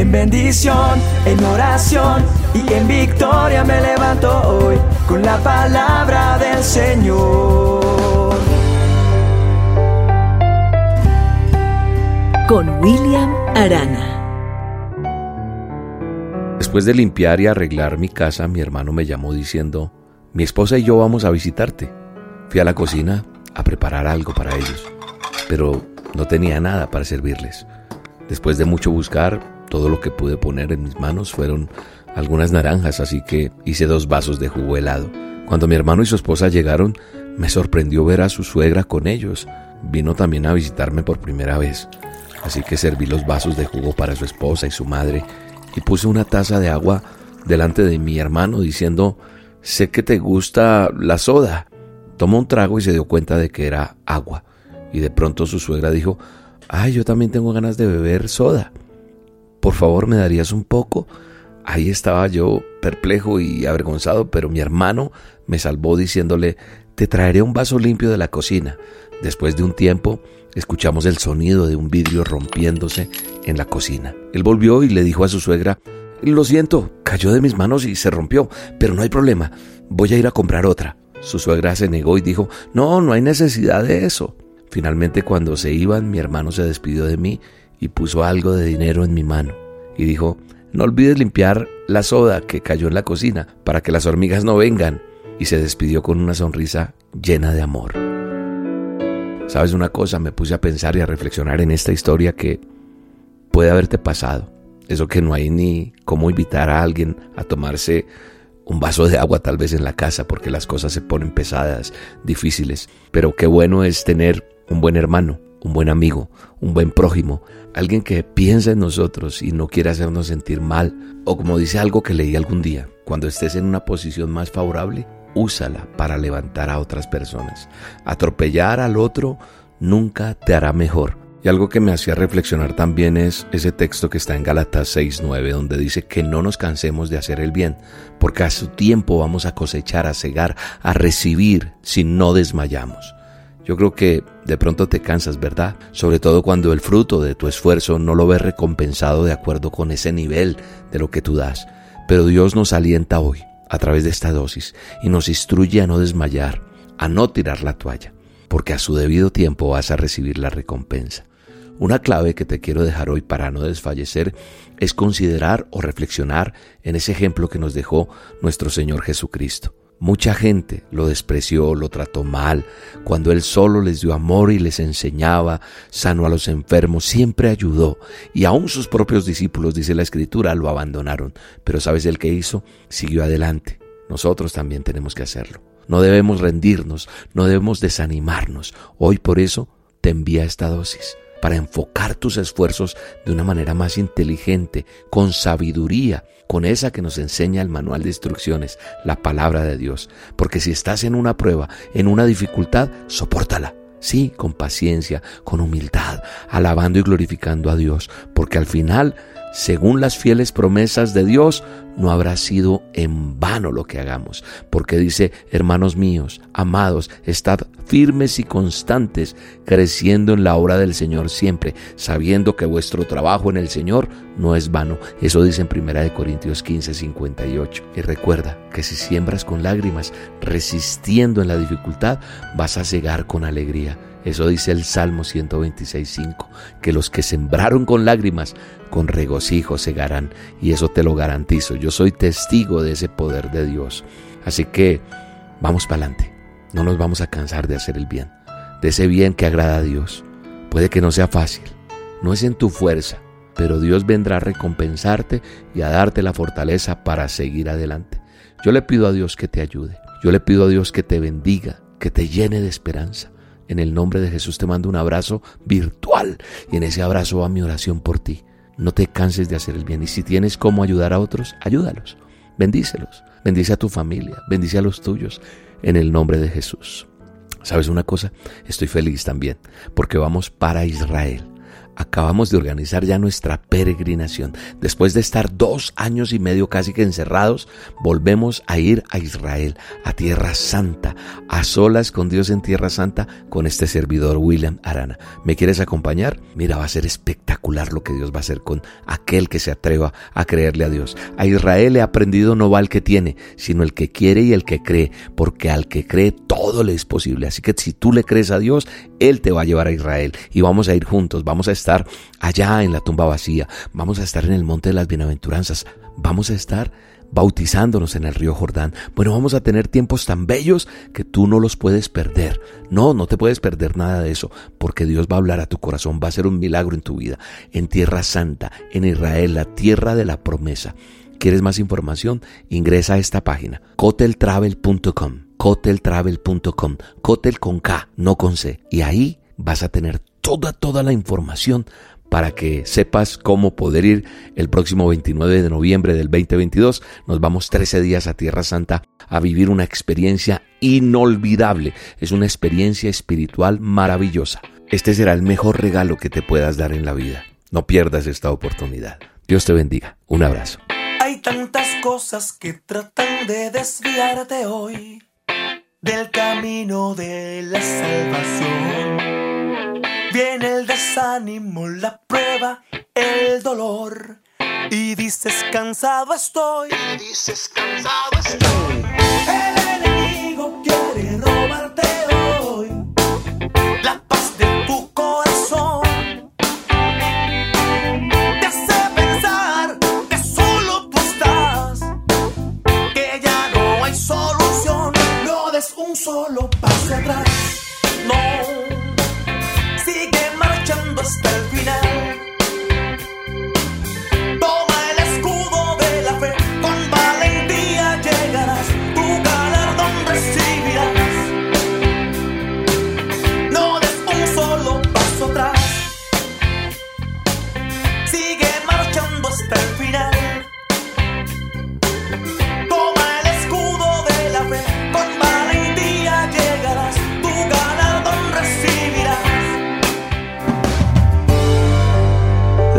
En bendición, en oración y en victoria me levanto hoy con la palabra del Señor. Con William Arana. Después de limpiar y arreglar mi casa, mi hermano me llamó diciendo, mi esposa y yo vamos a visitarte. Fui a la cocina a preparar algo para ellos, pero no tenía nada para servirles. Después de mucho buscar, todo lo que pude poner en mis manos fueron algunas naranjas, así que hice dos vasos de jugo helado. Cuando mi hermano y su esposa llegaron, me sorprendió ver a su suegra con ellos. Vino también a visitarme por primera vez, así que serví los vasos de jugo para su esposa y su madre y puse una taza de agua delante de mi hermano diciendo, sé que te gusta la soda. Tomó un trago y se dio cuenta de que era agua. Y de pronto su suegra dijo, ay, yo también tengo ganas de beber soda. Por favor, ¿me darías un poco? Ahí estaba yo perplejo y avergonzado, pero mi hermano me salvó diciéndole, te traeré un vaso limpio de la cocina. Después de un tiempo, escuchamos el sonido de un vidrio rompiéndose en la cocina. Él volvió y le dijo a su suegra, lo siento, cayó de mis manos y se rompió, pero no hay problema, voy a ir a comprar otra. Su suegra se negó y dijo, no, no hay necesidad de eso. Finalmente cuando se iban, mi hermano se despidió de mí y puso algo de dinero en mi mano y dijo, no olvides limpiar la soda que cayó en la cocina para que las hormigas no vengan. Y se despidió con una sonrisa llena de amor. ¿Sabes una cosa? Me puse a pensar y a reflexionar en esta historia que puede haberte pasado. Eso que no hay ni cómo invitar a alguien a tomarse un vaso de agua tal vez en la casa porque las cosas se ponen pesadas, difíciles. Pero qué bueno es tener un buen hermano, un buen amigo, un buen prójimo, alguien que piensa en nosotros y no quiere hacernos sentir mal, o como dice algo que leí algún día, cuando estés en una posición más favorable, úsala para levantar a otras personas. Atropellar al otro nunca te hará mejor. Y algo que me hacía reflexionar también es ese texto que está en Galatas 6:9, donde dice que no nos cansemos de hacer el bien, porque a su tiempo vamos a cosechar, a cegar, a recibir si no desmayamos. Yo creo que de pronto te cansas, ¿verdad? Sobre todo cuando el fruto de tu esfuerzo no lo ves recompensado de acuerdo con ese nivel de lo que tú das. Pero Dios nos alienta hoy a través de esta dosis y nos instruye a no desmayar, a no tirar la toalla, porque a su debido tiempo vas a recibir la recompensa. Una clave que te quiero dejar hoy para no desfallecer es considerar o reflexionar en ese ejemplo que nos dejó nuestro Señor Jesucristo. Mucha gente lo despreció, lo trató mal, cuando Él solo les dio amor y les enseñaba, sanó a los enfermos, siempre ayudó, y aún sus propios discípulos, dice la Escritura, lo abandonaron. Pero ¿sabes el que hizo? Siguió adelante. Nosotros también tenemos que hacerlo. No debemos rendirnos, no debemos desanimarnos. Hoy por eso te envía esta dosis para enfocar tus esfuerzos de una manera más inteligente, con sabiduría, con esa que nos enseña el manual de instrucciones, la palabra de Dios. Porque si estás en una prueba, en una dificultad, soportala. Sí, con paciencia, con humildad, alabando y glorificando a Dios, porque al final según las fieles promesas de Dios, no habrá sido en vano lo que hagamos, porque dice, hermanos míos, amados, estad firmes y constantes, creciendo en la obra del Señor siempre, sabiendo que vuestro trabajo en el Señor no es vano. Eso dice en 1 Corintios 15, 58. Y recuerda que si siembras con lágrimas, resistiendo en la dificultad, vas a cegar con alegría. Eso dice el Salmo 126.5, que los que sembraron con lágrimas, con regocijo segarán. Y eso te lo garantizo. Yo soy testigo de ese poder de Dios. Así que vamos para adelante. No nos vamos a cansar de hacer el bien. De ese bien que agrada a Dios. Puede que no sea fácil. No es en tu fuerza. Pero Dios vendrá a recompensarte y a darte la fortaleza para seguir adelante. Yo le pido a Dios que te ayude. Yo le pido a Dios que te bendiga, que te llene de esperanza en el nombre de Jesús te mando un abrazo virtual y en ese abrazo va mi oración por ti. No te canses de hacer el bien y si tienes cómo ayudar a otros, ayúdalos. Bendícelos. Bendice a tu familia, bendice a los tuyos en el nombre de Jesús. ¿Sabes una cosa? Estoy feliz también porque vamos para Israel acabamos de organizar ya nuestra peregrinación. Después de estar dos años y medio casi que encerrados, volvemos a ir a Israel, a Tierra Santa, a solas con Dios en Tierra Santa, con este servidor William Arana. ¿Me quieres acompañar? Mira, va a ser espectacular lo que Dios va a hacer con aquel que se atreva a creerle a Dios. A Israel he aprendido no va el que tiene, sino el que quiere y el que cree, porque al que cree todo le es posible. Así que si tú le crees a Dios, Él te va a llevar a Israel y vamos a ir juntos, vamos a estar allá en la tumba vacía, vamos a estar en el monte de las bienaventuranzas, vamos a estar bautizándonos en el río Jordán. Bueno, vamos a tener tiempos tan bellos que tú no los puedes perder. No, no te puedes perder nada de eso, porque Dios va a hablar a tu corazón, va a ser un milagro en tu vida, en Tierra Santa, en Israel, la tierra de la promesa. ¿Quieres más información? Ingresa a esta página, coteltravel.com, coteltravel.com, cotel con K, no con C, y ahí vas a tener toda, toda la información para que sepas cómo poder ir el próximo 29 de noviembre del 2022. Nos vamos 13 días a Tierra Santa a vivir una experiencia inolvidable. Es una experiencia espiritual maravillosa. Este será el mejor regalo que te puedas dar en la vida. No pierdas esta oportunidad. Dios te bendiga. Un abrazo. Hay tantas cosas que tratan de desviarte hoy del camino de la salvación. Viene el desánimo, la prueba, el dolor. Y dices cansado estoy. Y dices cansado estoy. El enemigo quiere robarte hoy la paz de tu corazón. Te hace pensar que solo tú estás, que ya no hay solución. No des un solo paso atrás. No must